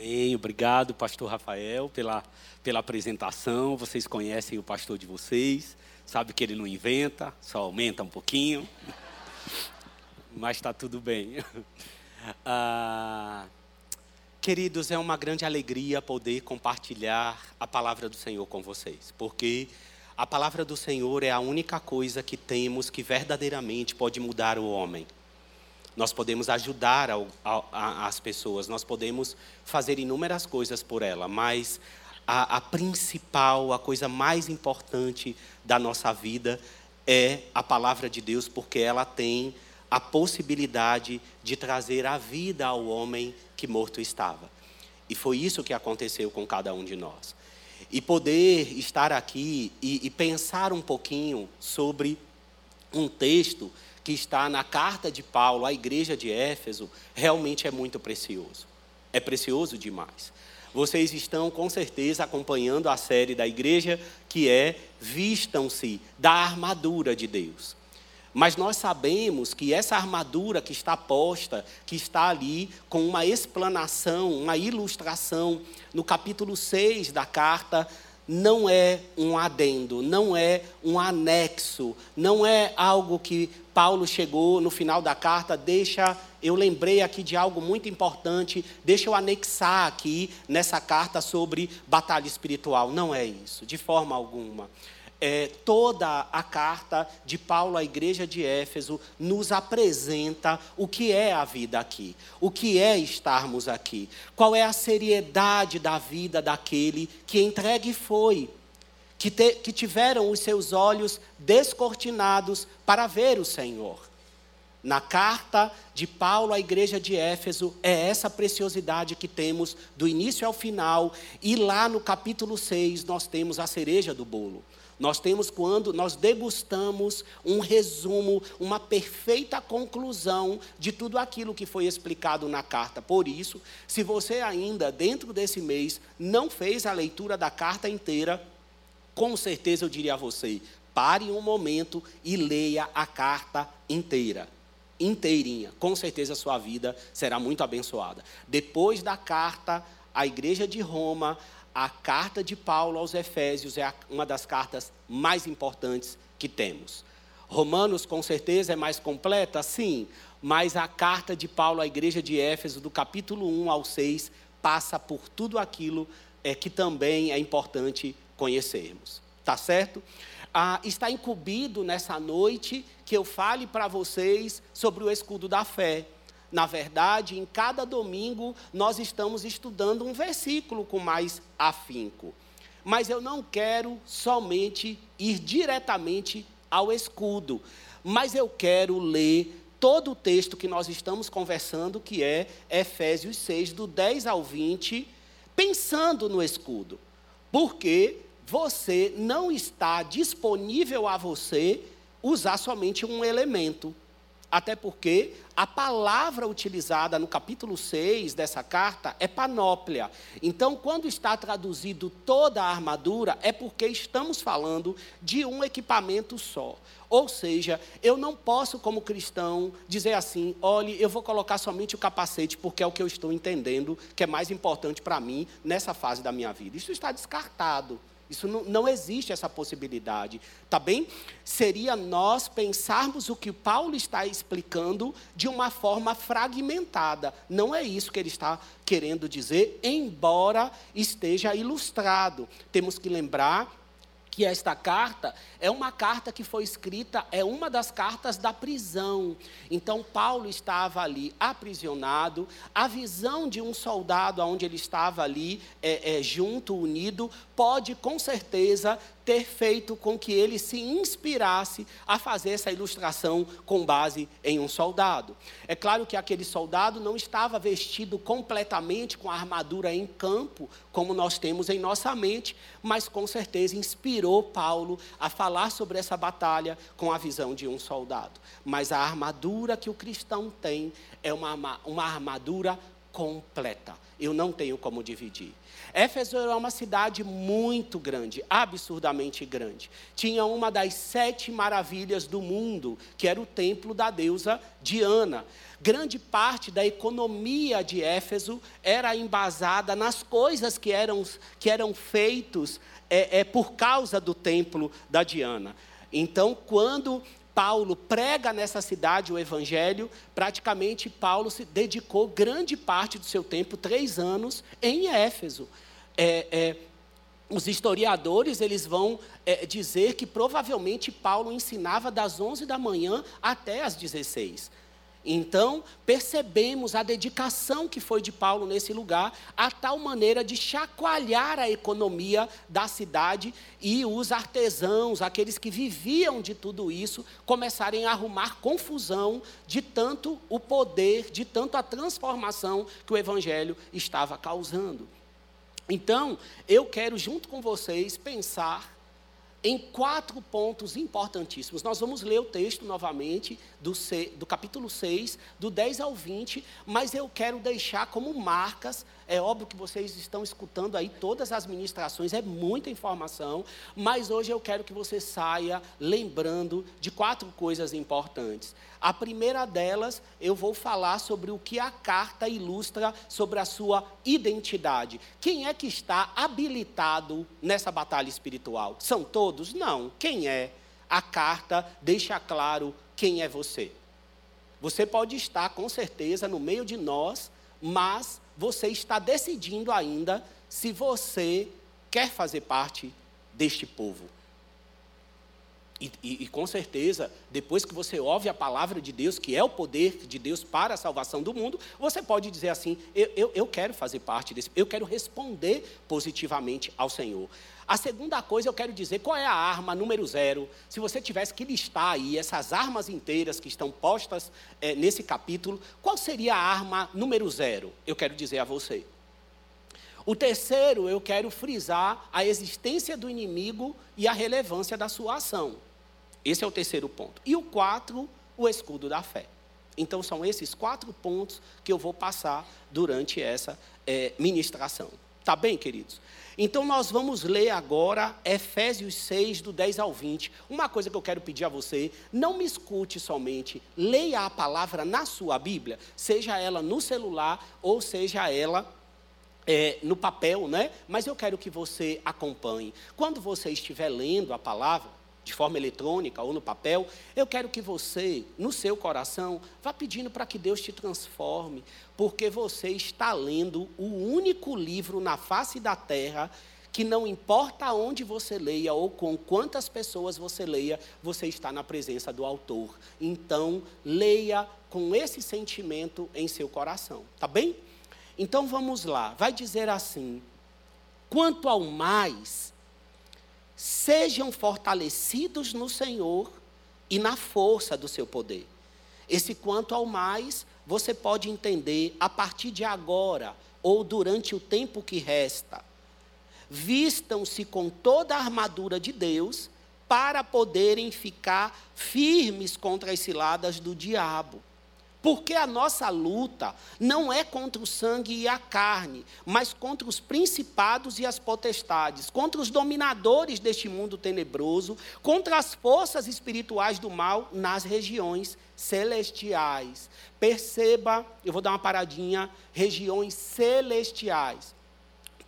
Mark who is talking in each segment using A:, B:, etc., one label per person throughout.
A: Amém. Obrigado, pastor Rafael, pela, pela apresentação. Vocês conhecem o pastor de vocês, sabe que ele não inventa, só aumenta um pouquinho. Mas está tudo bem. Ah, queridos, é uma grande alegria poder compartilhar a palavra do Senhor com vocês, porque a palavra do Senhor é a única coisa que temos que verdadeiramente pode mudar o homem. Nós podemos ajudar ao, a, as pessoas, nós podemos fazer inúmeras coisas por ela, mas a, a principal, a coisa mais importante da nossa vida é a palavra de Deus, porque ela tem a possibilidade de trazer a vida ao homem que morto estava. E foi isso que aconteceu com cada um de nós. E poder estar aqui e, e pensar um pouquinho sobre um texto que está na carta de Paulo à igreja de Éfeso realmente é muito precioso. É precioso demais. Vocês estão com certeza acompanhando a série da igreja que é Vistam-se da armadura de Deus. Mas nós sabemos que essa armadura que está posta, que está ali com uma explanação, uma ilustração no capítulo 6 da carta, não é um adendo, não é um anexo, não é algo que Paulo chegou no final da carta, deixa, eu lembrei aqui de algo muito importante, deixa eu anexar aqui nessa carta sobre batalha espiritual. Não é isso, de forma alguma. É, toda a carta de Paulo à igreja de Éfeso nos apresenta o que é a vida aqui, o que é estarmos aqui, qual é a seriedade da vida daquele que entregue foi, que, te, que tiveram os seus olhos descortinados para ver o Senhor. Na carta de Paulo à igreja de Éfeso, é essa preciosidade que temos do início ao final, e lá no capítulo 6 nós temos a cereja do bolo. Nós temos quando nós degustamos um resumo, uma perfeita conclusão de tudo aquilo que foi explicado na carta. Por isso, se você ainda, dentro desse mês, não fez a leitura da carta inteira, com certeza eu diria a você: pare um momento e leia a carta inteira inteirinha. Com certeza a sua vida será muito abençoada. Depois da carta à igreja de Roma, a carta de Paulo aos Efésios é uma das cartas mais importantes que temos. Romanos, com certeza, é mais completa, sim, mas a carta de Paulo à igreja de Éfeso, do capítulo 1 ao 6, passa por tudo aquilo é, que também é importante conhecermos. Tá certo? Ah, está incumbido nessa noite que eu fale para vocês sobre o escudo da fé. Na verdade, em cada domingo nós estamos estudando um versículo com mais afinco. Mas eu não quero somente ir diretamente ao escudo, mas eu quero ler todo o texto que nós estamos conversando, que é Efésios 6, do 10 ao 20, pensando no escudo. Porque você não está disponível a você usar somente um elemento. Até porque a palavra utilizada no capítulo 6 dessa carta é panóplia. Então, quando está traduzido toda a armadura, é porque estamos falando de um equipamento só. Ou seja, eu não posso, como cristão, dizer assim: olhe, eu vou colocar somente o capacete porque é o que eu estou entendendo que é mais importante para mim nessa fase da minha vida. Isso está descartado. Isso não, não existe essa possibilidade, tá bem? Seria nós pensarmos o que Paulo está explicando de uma forma fragmentada. Não é isso que ele está querendo dizer, embora esteja ilustrado. Temos que lembrar que esta carta é uma carta que foi escrita, é uma das cartas da prisão. Então, Paulo estava ali aprisionado, a visão de um soldado onde ele estava ali, é, é, junto, unido, pode com certeza ter feito com que ele se inspirasse a fazer essa ilustração com base em um soldado. É claro que aquele soldado não estava vestido completamente com a armadura em campo, como nós temos em nossa mente, mas com certeza inspirou Paulo a falar sobre essa batalha com a visão de um soldado. Mas a armadura que o cristão tem é uma, uma armadura completa. eu não tenho como dividir. Éfeso era uma cidade muito grande, absurdamente grande. Tinha uma das sete maravilhas do mundo, que era o templo da deusa Diana. Grande parte da economia de Éfeso era embasada nas coisas que eram, que eram feitos é, é, por causa do templo da Diana. Então, quando Paulo prega nessa cidade o evangelho, praticamente Paulo se dedicou grande parte do seu tempo, três anos, em Éfeso. É, é, os historiadores eles vão é, dizer que provavelmente Paulo ensinava das 11 da manhã até as 16. Então, percebemos a dedicação que foi de Paulo nesse lugar, a tal maneira de chacoalhar a economia da cidade e os artesãos, aqueles que viviam de tudo isso, começarem a arrumar confusão de tanto o poder, de tanto a transformação que o evangelho estava causando. Então, eu quero, junto com vocês, pensar em quatro pontos importantíssimos. Nós vamos ler o texto novamente, do, do, capítulo 6, do 10 ao 20, mas eu quero deixar como marcas. É óbvio que vocês estão escutando aí todas as ministrações, é muita informação, mas hoje eu quero que você saia lembrando de quatro coisas importantes. A primeira delas, eu vou falar sobre o que a carta ilustra sobre a sua identidade. Quem é que está habilitado nessa batalha espiritual? São todos? Não. Quem é? A carta deixa claro quem é você. Você pode estar, com certeza, no meio de nós, mas você está decidindo ainda se você quer fazer parte deste povo. E, e, e, com certeza, depois que você ouve a palavra de Deus, que é o poder de Deus para a salvação do mundo, você pode dizer assim: eu, eu, eu quero fazer parte desse, eu quero responder positivamente ao Senhor. A segunda coisa, eu quero dizer qual é a arma número zero. Se você tivesse que listar aí essas armas inteiras que estão postas é, nesse capítulo, qual seria a arma número zero? Eu quero dizer a você. O terceiro, eu quero frisar a existência do inimigo e a relevância da sua ação. Esse é o terceiro ponto. E o quatro, o escudo da fé. Então, são esses quatro pontos que eu vou passar durante essa é, ministração. Tá bem, queridos? Então, nós vamos ler agora Efésios 6, do 10 ao 20. Uma coisa que eu quero pedir a você: não me escute somente, leia a palavra na sua Bíblia, seja ela no celular ou seja ela é, no papel, né? Mas eu quero que você acompanhe. Quando você estiver lendo a palavra, de forma eletrônica ou no papel, eu quero que você, no seu coração, vá pedindo para que Deus te transforme, porque você está lendo o único livro na face da terra que não importa onde você leia ou com quantas pessoas você leia, você está na presença do autor. Então, leia com esse sentimento em seu coração, tá bem? Então vamos lá, vai dizer assim: quanto ao mais, sejam fortalecidos no Senhor e na força do seu poder. Esse quanto ao mais, você pode entender a partir de agora ou durante o tempo que resta. Vistam-se com toda a armadura de Deus para poderem ficar firmes contra as ciladas do diabo. Porque a nossa luta não é contra o sangue e a carne, mas contra os principados e as potestades, contra os dominadores deste mundo tenebroso, contra as forças espirituais do mal nas regiões celestiais. Perceba, eu vou dar uma paradinha, regiões celestiais.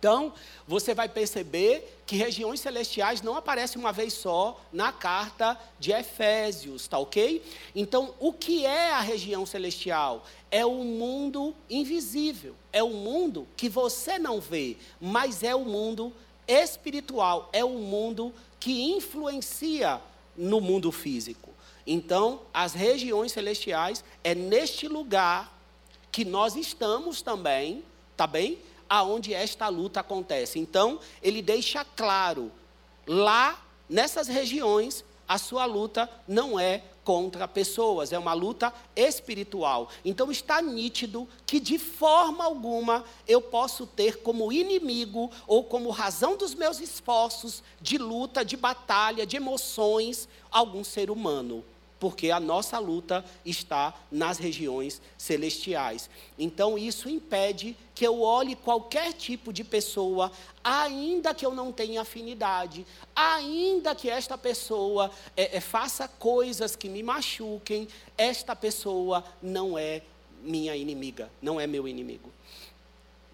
A: Então, você vai perceber que regiões celestiais não aparecem uma vez só na carta de Efésios, tá ok? Então, o que é a região celestial? É o mundo invisível, é o mundo que você não vê, mas é o mundo espiritual, é o mundo que influencia no mundo físico. Então, as regiões celestiais é neste lugar que nós estamos também, tá bem? Aonde esta luta acontece. Então, ele deixa claro, lá nessas regiões, a sua luta não é contra pessoas, é uma luta espiritual. Então está nítido que de forma alguma eu posso ter como inimigo ou como razão dos meus esforços de luta, de batalha, de emoções, algum ser humano. Porque a nossa luta está nas regiões celestiais. Então, isso impede que eu olhe qualquer tipo de pessoa, ainda que eu não tenha afinidade, ainda que esta pessoa é, é, faça coisas que me machuquem, esta pessoa não é minha inimiga, não é meu inimigo.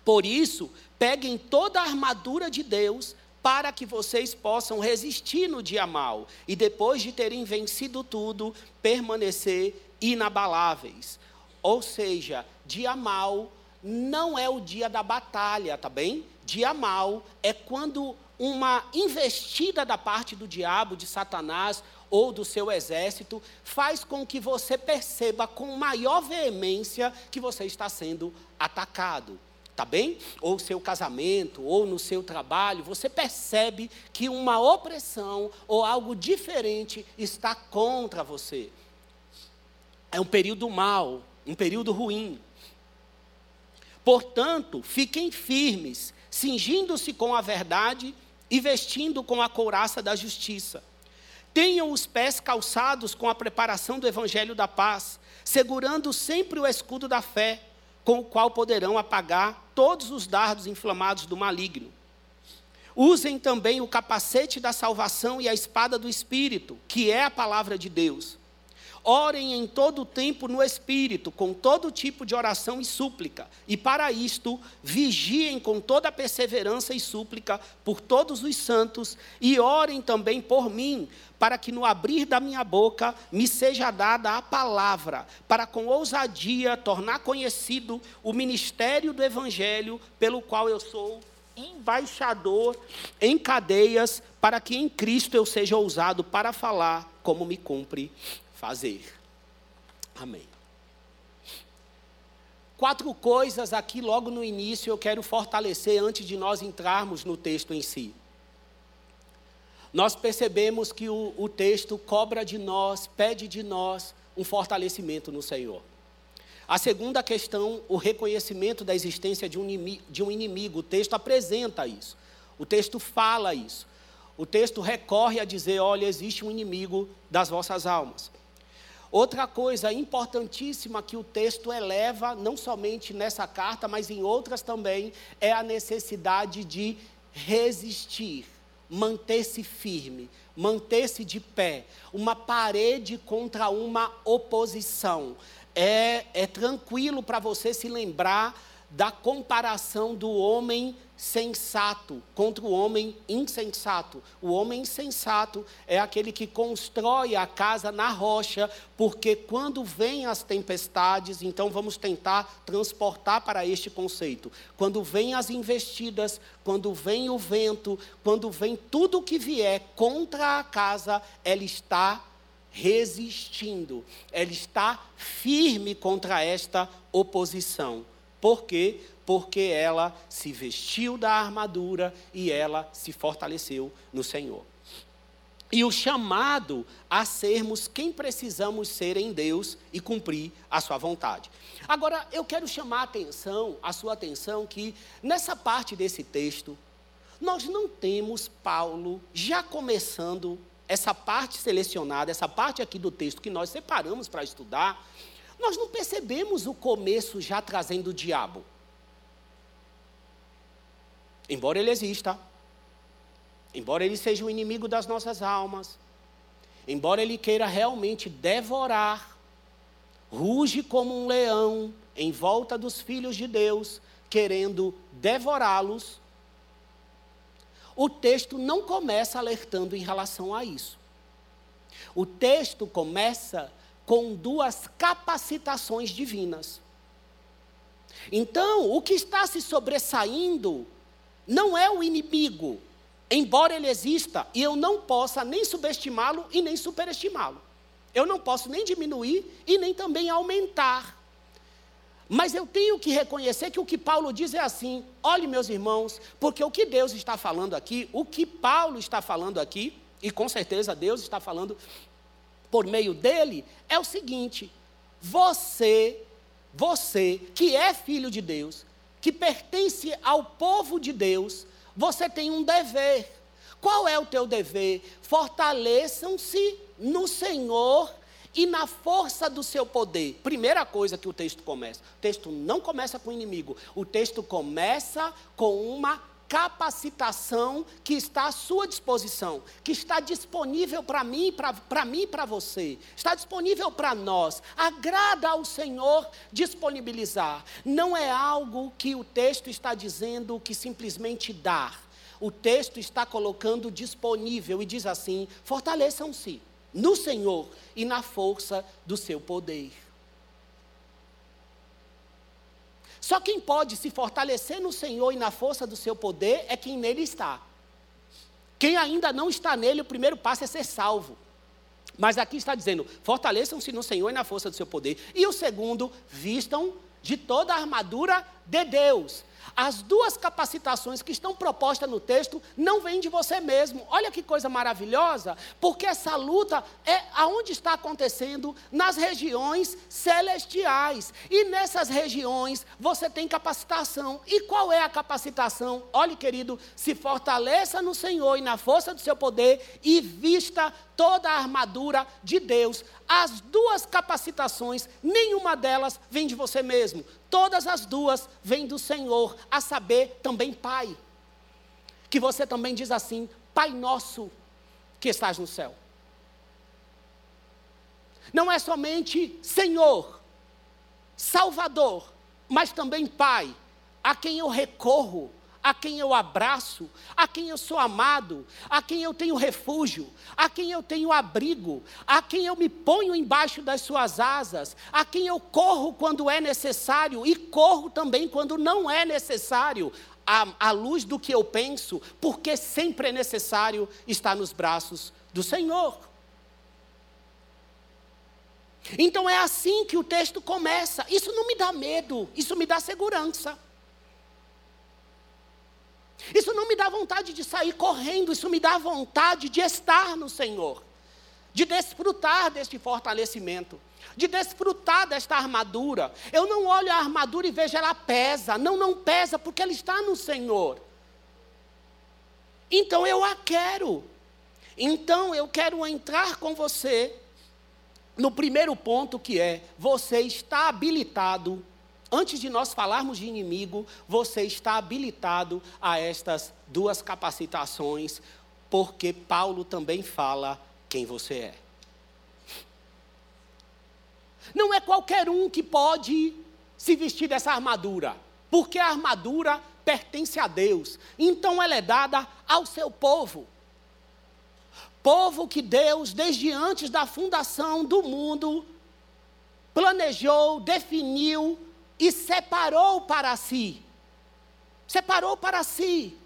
A: Por isso, peguem toda a armadura de Deus para que vocês possam resistir no dia mal e depois de terem vencido tudo, permanecer inabaláveis. Ou seja, dia mal não é o dia da batalha, tá bem? Dia mal é quando uma investida da parte do diabo, de Satanás ou do seu exército, faz com que você perceba com maior veemência que você está sendo atacado tá bem? Ou seu casamento, ou no seu trabalho, você percebe que uma opressão ou algo diferente está contra você. É um período mau, um período ruim. Portanto, fiquem firmes, cingindo-se com a verdade e vestindo com a couraça da justiça. Tenham os pés calçados com a preparação do evangelho da paz, segurando sempre o escudo da fé com o qual poderão apagar todos os dardos inflamados do maligno. Usem também o capacete da salvação e a espada do Espírito, que é a palavra de Deus. Orem em todo o tempo no Espírito, com todo tipo de oração e súplica. E para isto, vigiem com toda perseverança e súplica por todos os santos, e orem também por mim, para que no abrir da minha boca me seja dada a palavra, para com ousadia tornar conhecido o ministério do Evangelho, pelo qual eu sou embaixador em cadeias, para que em Cristo eu seja ousado para falar como me cumpre fazer. Amém. Quatro coisas aqui logo no início eu quero fortalecer antes de nós entrarmos no texto em si. Nós percebemos que o, o texto cobra de nós, pede de nós um fortalecimento no Senhor. A segunda questão, o reconhecimento da existência de um, inimigo, de um inimigo. O texto apresenta isso. O texto fala isso. O texto recorre a dizer: olha, existe um inimigo das vossas almas. Outra coisa importantíssima que o texto eleva, não somente nessa carta, mas em outras também, é a necessidade de resistir, manter-se firme, manter-se de pé, uma parede contra uma oposição. É, é tranquilo para você se lembrar da comparação do homem sensato contra o homem insensato. O homem insensato é aquele que constrói a casa na rocha, porque quando vêm as tempestades, então vamos tentar transportar para este conceito. Quando vêm as investidas, quando vem o vento, quando vem tudo que vier contra a casa, ela está resistindo, ela está firme contra esta oposição. Por quê? Porque ela se vestiu da armadura e ela se fortaleceu no Senhor. E o chamado a sermos quem precisamos ser em Deus e cumprir a sua vontade. Agora, eu quero chamar a atenção, a sua atenção, que nessa parte desse texto, nós não temos Paulo já começando essa parte selecionada, essa parte aqui do texto que nós separamos para estudar, nós não percebemos o começo já trazendo o diabo. Embora ele exista, embora ele seja o inimigo das nossas almas, embora ele queira realmente devorar, ruge como um leão em volta dos filhos de Deus, querendo devorá-los, o texto não começa alertando em relação a isso. O texto começa com duas capacitações divinas. Então, o que está se sobressaindo não é o inimigo, embora ele exista, e eu não possa nem subestimá-lo e nem superestimá-lo. Eu não posso nem diminuir e nem também aumentar. Mas eu tenho que reconhecer que o que Paulo diz é assim: olhe, meus irmãos, porque o que Deus está falando aqui, o que Paulo está falando aqui, e com certeza Deus está falando por meio dele é o seguinte: você, você que é filho de Deus, que pertence ao povo de Deus, você tem um dever. Qual é o teu dever? Fortaleçam-se no Senhor e na força do seu poder. Primeira coisa que o texto começa. O texto não começa com o inimigo, o texto começa com uma capacitação que está à sua disposição, que está disponível para mim, para mim e para você, está disponível para nós. Agrada ao Senhor disponibilizar. Não é algo que o texto está dizendo que simplesmente dar. O texto está colocando disponível e diz assim: fortaleçam-se no Senhor e na força do seu poder. Só quem pode se fortalecer no Senhor e na força do seu poder é quem nele está. Quem ainda não está nele, o primeiro passo é ser salvo. Mas aqui está dizendo: fortaleçam-se no Senhor e na força do seu poder. E o segundo, vistam de toda a armadura de Deus. As duas capacitações que estão propostas no texto não vêm de você mesmo. Olha que coisa maravilhosa, porque essa luta é aonde está acontecendo nas regiões celestiais. E nessas regiões você tem capacitação. E qual é a capacitação? Olhe, querido, se fortaleça no Senhor e na força do seu poder e vista toda a armadura de Deus. As duas capacitações, nenhuma delas vem de você mesmo. Todas as duas vêm do Senhor, a saber, também Pai. Que você também diz assim: Pai nosso que estás no céu. Não é somente Senhor, Salvador, mas também Pai, a quem eu recorro a quem eu abraço, a quem eu sou amado, a quem eu tenho refúgio, a quem eu tenho abrigo, a quem eu me ponho embaixo das suas asas, a quem eu corro quando é necessário e corro também quando não é necessário, à, luz do que eu penso, porque sempre é necessário estar nos braços do Senhor. Então é assim que o texto começa. Isso não me dá medo, isso me dá segurança. Isso não me dá vontade de sair correndo, isso me dá vontade de estar no Senhor, de desfrutar deste fortalecimento, de desfrutar desta armadura. Eu não olho a armadura e vejo ela pesa. Não, não pesa, porque ela está no Senhor. Então eu a quero. Então eu quero entrar com você no primeiro ponto que é: você está habilitado Antes de nós falarmos de inimigo, você está habilitado a estas duas capacitações, porque Paulo também fala quem você é. Não é qualquer um que pode se vestir dessa armadura, porque a armadura pertence a Deus, então ela é dada ao seu povo. Povo que Deus, desde antes da fundação do mundo, planejou, definiu e separou para si. Separou para si.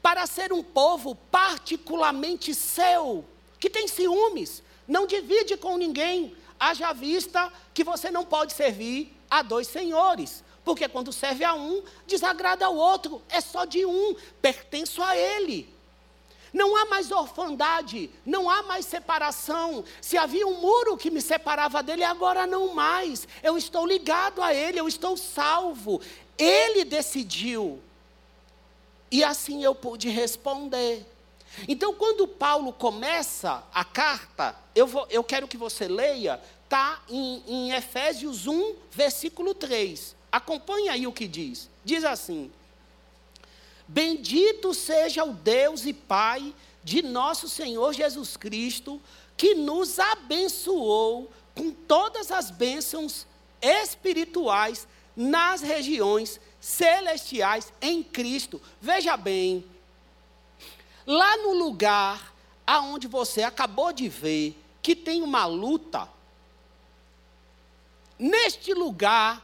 A: Para ser um povo particularmente seu, que tem ciúmes, não divide com ninguém. Haja vista que você não pode servir a dois senhores. Porque quando serve a um, desagrada ao outro. É só de um, pertenço a ele. Não há mais orfandade, não há mais separação. Se havia um muro que me separava dele, agora não mais. Eu estou ligado a ele, eu estou salvo. Ele decidiu. E assim eu pude responder. Então, quando Paulo começa a carta, eu, vou, eu quero que você leia, está em, em Efésios 1, versículo 3. Acompanhe aí o que diz. Diz assim: Bendito seja o Deus e Pai de nosso Senhor Jesus Cristo, que nos abençoou com todas as bênçãos espirituais nas regiões celestiais em Cristo. Veja bem, lá no lugar aonde você acabou de ver que tem uma luta, neste lugar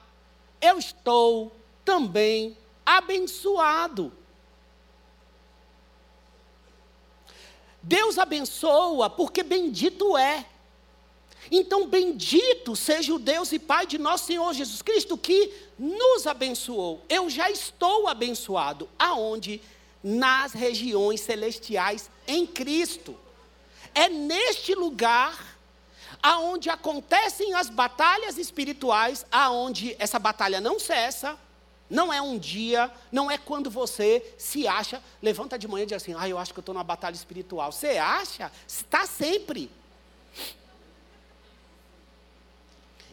A: eu estou também abençoado. Deus abençoa porque bendito é. Então, bendito seja o Deus e Pai de nosso Senhor Jesus Cristo que nos abençoou. Eu já estou abençoado. Aonde? Nas regiões celestiais em Cristo. É neste lugar aonde acontecem as batalhas espirituais, aonde essa batalha não cessa, não é um dia, não é quando você se acha, levanta de manhã e diz assim: ah, eu acho que eu estou numa batalha espiritual. Você acha? Está sempre.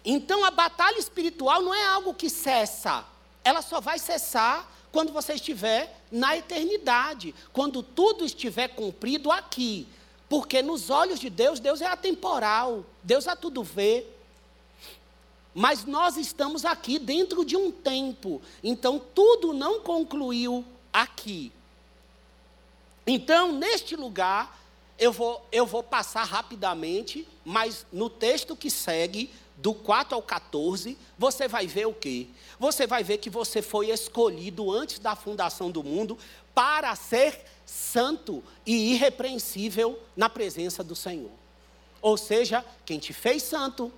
A: Então a batalha espiritual não é algo que cessa, ela só vai cessar quando você estiver na eternidade, quando tudo estiver cumprido aqui. Porque nos olhos de Deus, Deus é atemporal, Deus a tudo vê. Mas nós estamos aqui dentro de um tempo, então tudo não concluiu aqui. Então, neste lugar, eu vou, eu vou passar rapidamente, mas no texto que segue, do 4 ao 14, você vai ver o quê? Você vai ver que você foi escolhido antes da fundação do mundo para ser santo e irrepreensível na presença do Senhor. Ou seja, quem te fez santo,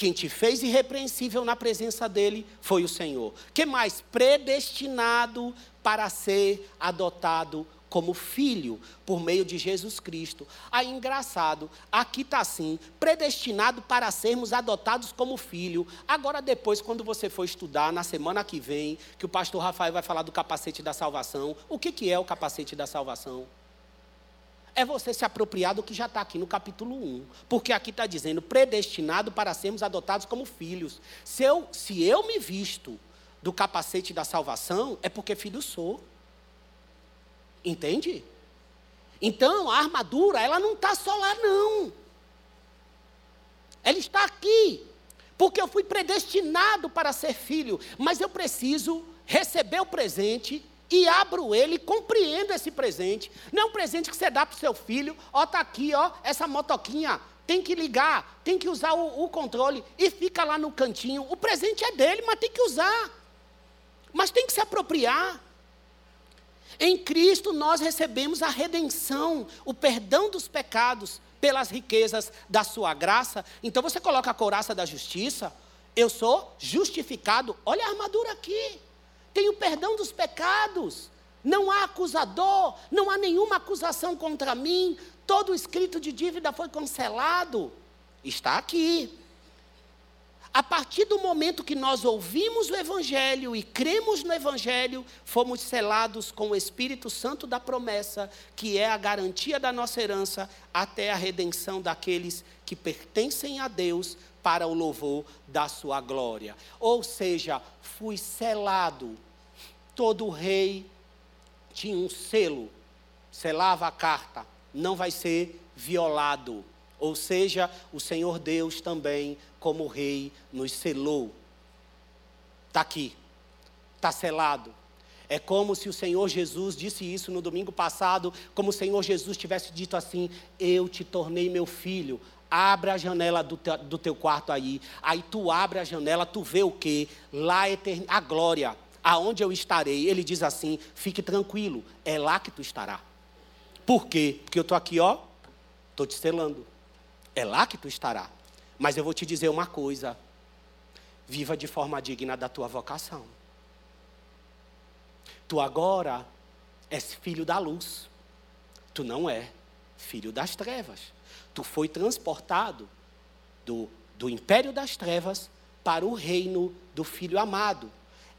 A: quem te fez irrepreensível na presença dele foi o Senhor. Que mais? Predestinado para ser adotado como filho por meio de Jesus Cristo. Aí, engraçado, aqui está assim: predestinado para sermos adotados como filho. Agora, depois, quando você for estudar, na semana que vem, que o pastor Rafael vai falar do capacete da salvação, o que, que é o capacete da salvação? É você se apropriar do que já está aqui no capítulo 1. Porque aqui está dizendo, predestinado para sermos adotados como filhos. Se eu, se eu me visto do capacete da salvação, é porque filho sou. Entende? Então, a armadura, ela não está só lá, não. Ela está aqui. Porque eu fui predestinado para ser filho. Mas eu preciso receber o presente e abro ele, compreendo esse presente. Não é um presente que você dá para o seu filho, ó, está aqui, ó, essa motoquinha, tem que ligar, tem que usar o, o, controle, e fica lá no cantinho. O presente é dele, mas tem que usar. Mas tem que se apropriar. Em Cristo nós recebemos a redenção, o perdão dos pecados pelas riquezas da sua graça. Então você coloca a couraça da justiça, eu sou justificado. Olha a armadura aqui. Tenho perdão dos pecados. Não há acusador, não há nenhuma acusação contra mim. Todo escrito de dívida foi cancelado. Está aqui. A partir do momento que nós ouvimos o Evangelho e cremos no Evangelho, fomos selados com o Espírito Santo da promessa, que é a garantia da nossa herança até a redenção daqueles que pertencem a Deus para o louvor da sua glória. Ou seja, fui selado. Todo rei tinha um selo, selava a carta, não vai ser violado. Ou seja, o Senhor Deus também, como rei, nos selou. Está aqui, está selado. É como se o Senhor Jesus disse isso no domingo passado, como o Senhor Jesus tivesse dito assim: Eu te tornei meu filho. Abra a janela do, te, do teu quarto aí. Aí tu abre a janela, tu vê o quê? Lá a glória, aonde eu estarei. Ele diz assim: Fique tranquilo, é lá que tu estará. Por quê? Porque eu estou aqui, ó, estou te selando. É lá que tu estará. Mas eu vou te dizer uma coisa: viva de forma digna da tua vocação. Tu agora és filho da luz. Tu não é filho das trevas. Tu foi transportado do, do império das trevas para o reino do filho amado.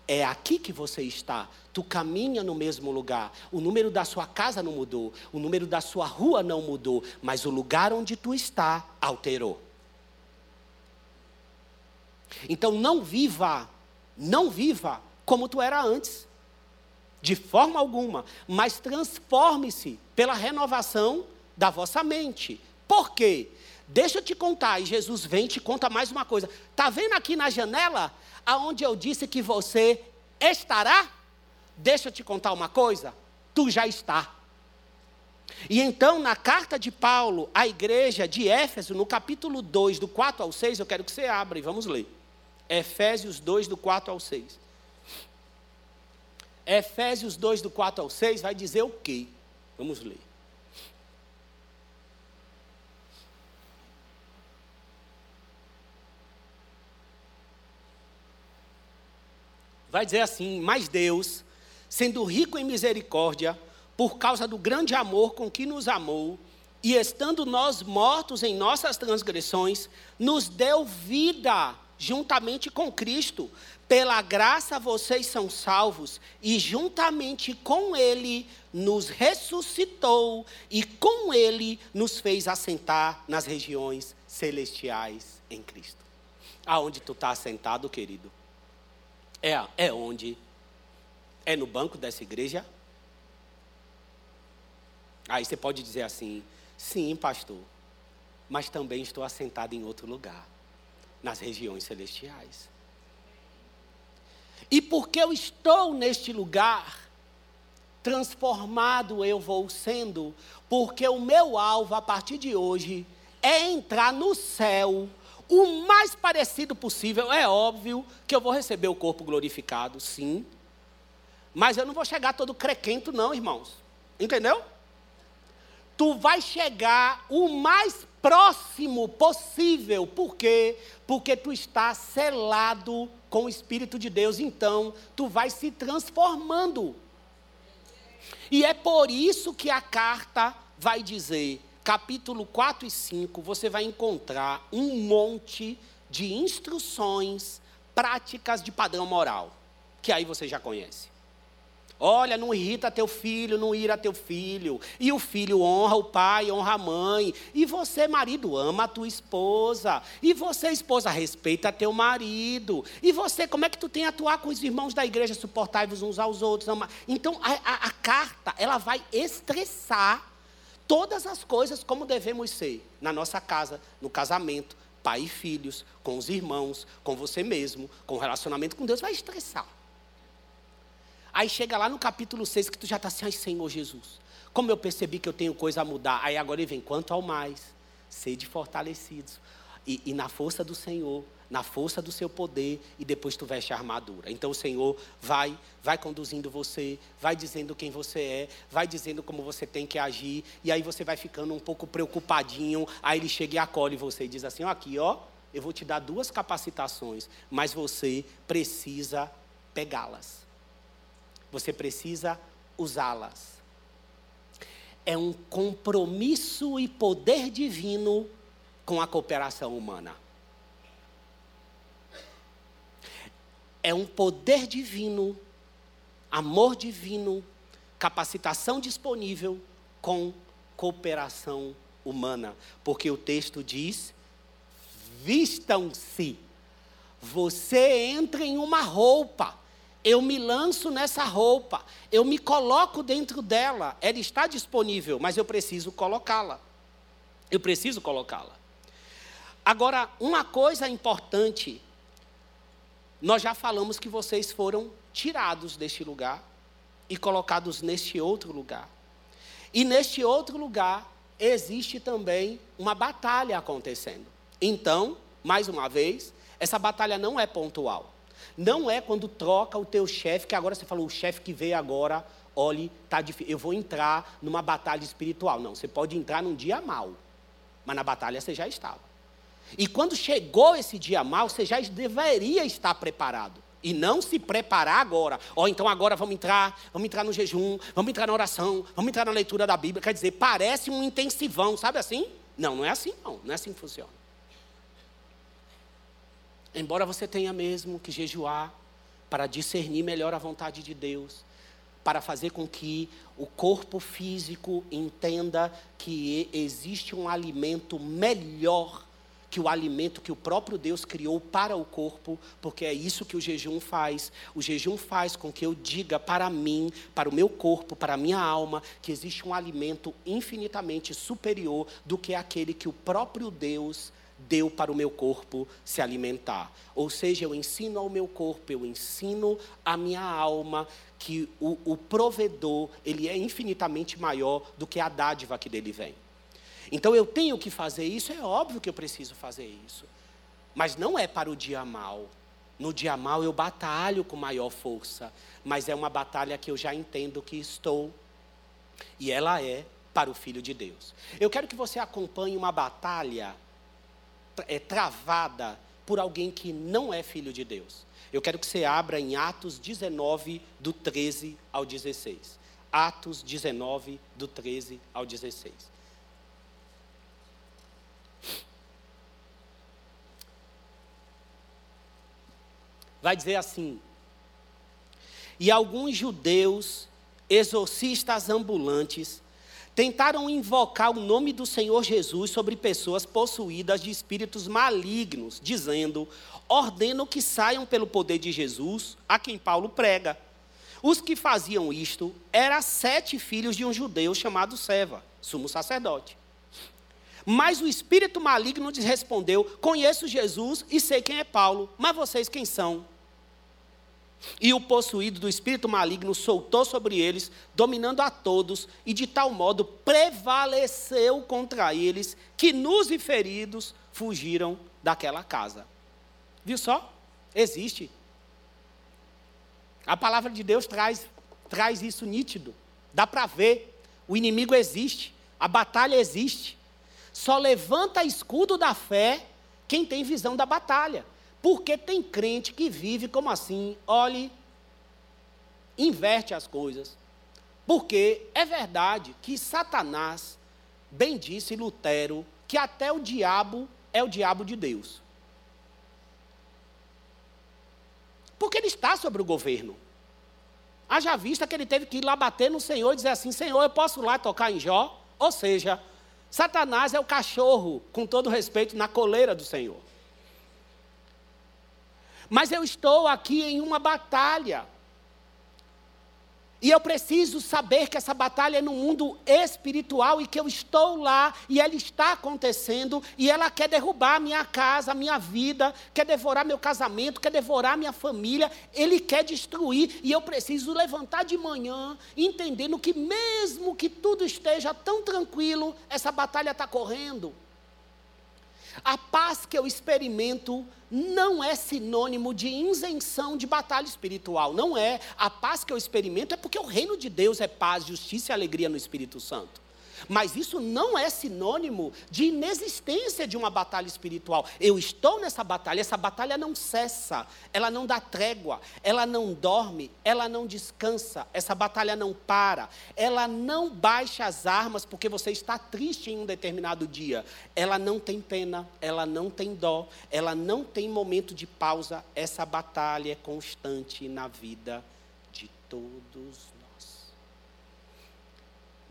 A: É aqui que você está. Tu caminha no mesmo lugar. O número da sua casa não mudou. O número da sua rua não mudou. Mas o lugar onde tu está alterou. Então não viva, não viva como tu era antes. De forma alguma. Mas transforme-se pela renovação da vossa mente. Por quê? Deixa eu te contar, e Jesus vem e te conta mais uma coisa. Está vendo aqui na janela aonde eu disse que você estará? Deixa eu te contar uma coisa. Tu já está. E então, na carta de Paulo à igreja de Éfeso, no capítulo 2, do 4 ao 6, eu quero que você abra e vamos ler. Efésios 2, do 4 ao 6. Efésios 2, do 4 ao 6, vai dizer o quê? Vamos ler. vai dizer assim: Mas Deus, sendo rico em misericórdia, por causa do grande amor com que nos amou, e estando nós mortos em nossas transgressões, nos deu vida juntamente com Cristo. Pela graça vocês são salvos, e juntamente com Ele nos ressuscitou, e com Ele nos fez assentar nas regiões celestiais em Cristo. Aonde tu está sentado, querido? É, é onde? É no banco dessa igreja? Aí você pode dizer assim: sim, pastor, mas também estou assentado em outro lugar, nas regiões celestiais. E porque eu estou neste lugar, transformado eu vou sendo, porque o meu alvo a partir de hoje é entrar no céu o mais parecido possível. É óbvio que eu vou receber o corpo glorificado, sim. Mas eu não vou chegar todo crequento, não, irmãos. Entendeu? Tu vai chegar o mais próximo possível. Por quê? Porque tu está selado com o Espírito de Deus. Então, tu vai se transformando. E é por isso que a carta vai dizer, capítulo 4 e 5, você vai encontrar um monte de instruções práticas de padrão moral, que aí você já conhece. Olha, não irrita teu filho, não ira teu filho. E o filho honra o pai, honra a mãe. E você, marido, ama a tua esposa. E você, esposa, respeita teu marido. E você, como é que tu tem a atuar com os irmãos da igreja, suportai-vos uns aos outros? Então, a, a, a carta, ela vai estressar todas as coisas como devemos ser na nossa casa, no casamento, pai e filhos, com os irmãos, com você mesmo, com o relacionamento com Deus, vai estressar. Aí chega lá no capítulo 6 que tu já está assim, ai Senhor Jesus, como eu percebi que eu tenho coisa a mudar. Aí agora ele vem, quanto ao mais, sede fortalecidos. E, e, na força do Senhor, na força do seu poder, e depois tu veste a armadura. Então o Senhor vai, vai conduzindo você, vai dizendo quem você é, vai dizendo como você tem que agir, e aí você vai ficando um pouco preocupadinho. Aí ele chega e acolhe você e diz assim: ó, aqui, ó, eu vou te dar duas capacitações, mas você precisa pegá-las você precisa usá-las. É um compromisso e poder divino com a cooperação humana. É um poder divino, amor divino, capacitação disponível com cooperação humana. Porque o texto diz: vistam-se. Você entra em uma roupa eu me lanço nessa roupa, eu me coloco dentro dela, ela está disponível, mas eu preciso colocá-la. Eu preciso colocá-la. Agora, uma coisa importante, nós já falamos que vocês foram tirados deste lugar e colocados neste outro lugar. E neste outro lugar existe também uma batalha acontecendo. Então, mais uma vez, essa batalha não é pontual. Não é quando troca o teu chefe, que agora você falou, o chefe que veio agora, olhe, tá difícil, eu vou entrar numa batalha espiritual. Não, você pode entrar num dia mal, mas na batalha você já estava. E quando chegou esse dia mal, você já deveria estar preparado. E não se preparar agora. Ó, oh, então agora vamos entrar, vamos entrar no jejum, vamos entrar na oração, vamos entrar na leitura da Bíblia. Quer dizer, parece um intensivão, sabe assim? Não, não é assim não, não é assim que funciona. Embora você tenha mesmo que jejuar para discernir melhor a vontade de Deus, para fazer com que o corpo físico entenda que existe um alimento melhor que o alimento que o próprio Deus criou para o corpo, porque é isso que o jejum faz. O jejum faz com que eu diga para mim, para o meu corpo, para a minha alma, que existe um alimento infinitamente superior do que aquele que o próprio Deus deu para o meu corpo se alimentar. Ou seja, eu ensino ao meu corpo, eu ensino à minha alma que o, o provedor, ele é infinitamente maior do que a dádiva que dele vem. Então eu tenho que fazer isso, é óbvio que eu preciso fazer isso. Mas não é para o dia mal. No dia mal eu batalho com maior força, mas é uma batalha que eu já entendo que estou. E ela é para o Filho de Deus. Eu quero que você acompanhe uma batalha é, travada por alguém que não é filho de Deus. Eu quero que você abra em Atos 19, do 13 ao 16. Atos 19, do 13 ao 16. Vai dizer assim: E alguns judeus, exorcistas ambulantes, tentaram invocar o nome do Senhor Jesus sobre pessoas possuídas de espíritos malignos, dizendo: ordeno que saiam pelo poder de Jesus, a quem Paulo prega. Os que faziam isto eram sete filhos de um judeu chamado Seva, sumo sacerdote. Mas o espírito maligno lhes respondeu: Conheço Jesus e sei quem é Paulo, mas vocês quem são? E o possuído do espírito maligno soltou sobre eles, dominando a todos, e de tal modo prevaleceu contra eles, que nus e feridos fugiram daquela casa. Viu só? Existe. A palavra de Deus traz, traz isso nítido. Dá para ver. O inimigo existe. A batalha existe. Só levanta escudo da fé quem tem visão da batalha. Porque tem crente que vive como assim, olhe, inverte as coisas. Porque é verdade que Satanás, bem disse Lutero, que até o diabo é o diabo de Deus. Porque ele está sobre o governo. Haja vista que ele teve que ir lá bater no Senhor e dizer assim: Senhor, eu posso lá tocar em Jó? Ou seja, Satanás é o cachorro, com todo respeito, na coleira do Senhor. Mas eu estou aqui em uma batalha. E eu preciso saber que essa batalha é no mundo espiritual e que eu estou lá e ela está acontecendo e ela quer derrubar a minha casa, a minha vida, quer devorar meu casamento, quer devorar minha família, ele quer destruir e eu preciso levantar de manhã entendendo que mesmo que tudo esteja tão tranquilo, essa batalha está correndo. A paz que eu experimento não é sinônimo de isenção de batalha espiritual. Não é. A paz que eu experimento é porque o reino de Deus é paz, justiça e alegria no Espírito Santo. Mas isso não é sinônimo de inexistência de uma batalha espiritual. Eu estou nessa batalha, essa batalha não cessa, ela não dá trégua, ela não dorme, ela não descansa, essa batalha não para, ela não baixa as armas porque você está triste em um determinado dia. Ela não tem pena, ela não tem dó, ela não tem momento de pausa. Essa batalha é constante na vida de todos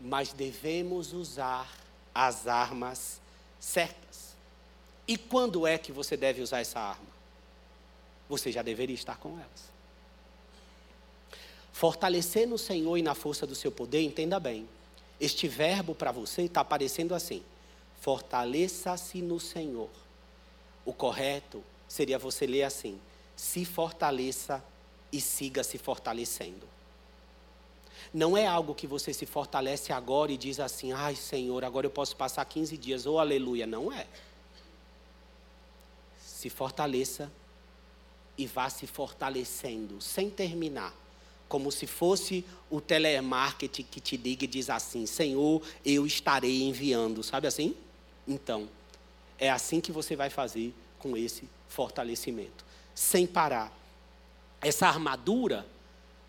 A: mas devemos usar as armas certas. E quando é que você deve usar essa arma? Você já deveria estar com elas. Fortalecer no Senhor e na força do seu poder, entenda bem. Este verbo para você está aparecendo assim: fortaleça-se no Senhor. O correto seria você ler assim: se fortaleça e siga se fortalecendo. Não é algo que você se fortalece agora e diz assim: ai Senhor, agora eu posso passar 15 dias, ou oh, aleluia. Não é. Se fortaleça e vá se fortalecendo, sem terminar. Como se fosse o telemarketing que te liga e diz assim: Senhor, eu estarei enviando. Sabe assim? Então, é assim que você vai fazer com esse fortalecimento, sem parar. Essa armadura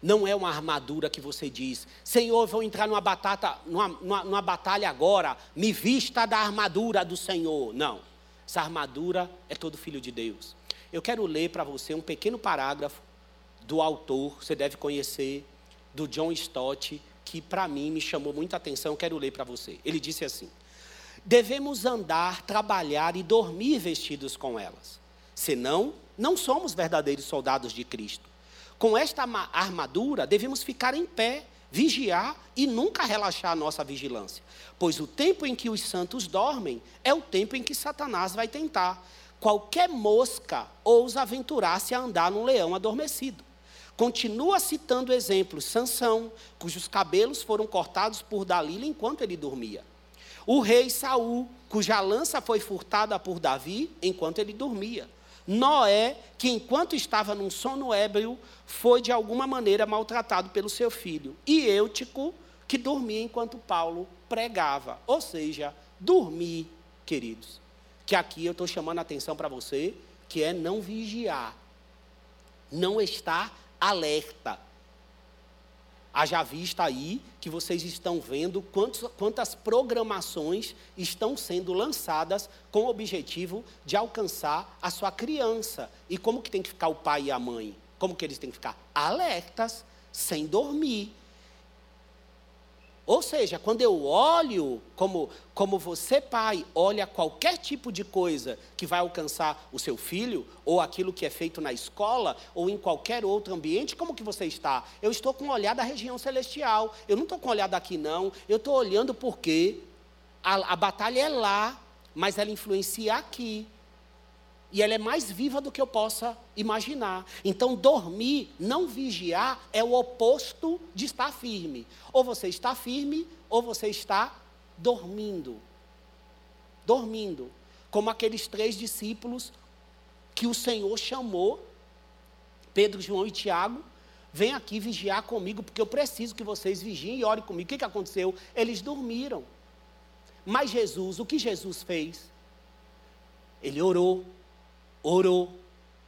A: não é uma armadura que você diz, Senhor, vou entrar numa, batata, numa, numa, numa batalha agora, me vista da armadura do Senhor. Não. Essa armadura é todo filho de Deus. Eu quero ler para você um pequeno parágrafo do autor, você deve conhecer, do John Stott, que para mim me chamou muita atenção, quero ler para você. Ele disse assim: Devemos andar, trabalhar e dormir vestidos com elas. Senão, não somos verdadeiros soldados de Cristo. Com esta armadura, devemos ficar em pé, vigiar e nunca relaxar a nossa vigilância. Pois o tempo em que os santos dormem é o tempo em que Satanás vai tentar. Qualquer mosca ousa aventurar-se a andar num leão adormecido. Continua citando exemplos: Sansão, cujos cabelos foram cortados por Dalila enquanto ele dormia. O rei Saul, cuja lança foi furtada por Davi enquanto ele dormia. Noé, que enquanto estava num sono ébrio, foi de alguma maneira maltratado pelo seu filho. E Eutico, que dormia enquanto Paulo pregava. Ou seja, dormir, queridos. Que aqui eu estou chamando a atenção para você, que é não vigiar. Não estar alerta. Haja vista aí que vocês estão vendo quantos, quantas programações estão sendo lançadas com o objetivo de alcançar a sua criança. E como que tem que ficar o pai e a mãe? Como que eles têm que ficar? Alertas, sem dormir. Ou seja, quando eu olho, como, como você, pai, olha qualquer tipo de coisa que vai alcançar o seu filho, ou aquilo que é feito na escola, ou em qualquer outro ambiente, como que você está? Eu estou com o olhar da região celestial. Eu não estou com o olhar daqui, não. Eu estou olhando porque a, a batalha é lá, mas ela influencia aqui. E ela é mais viva do que eu possa imaginar. Então, dormir, não vigiar, é o oposto de estar firme. Ou você está firme, ou você está dormindo. Dormindo. Como aqueles três discípulos que o Senhor chamou, Pedro, João e Tiago, vem aqui vigiar comigo, porque eu preciso que vocês vigiem e orem comigo. O que, que aconteceu? Eles dormiram. Mas Jesus, o que Jesus fez? Ele orou, orou,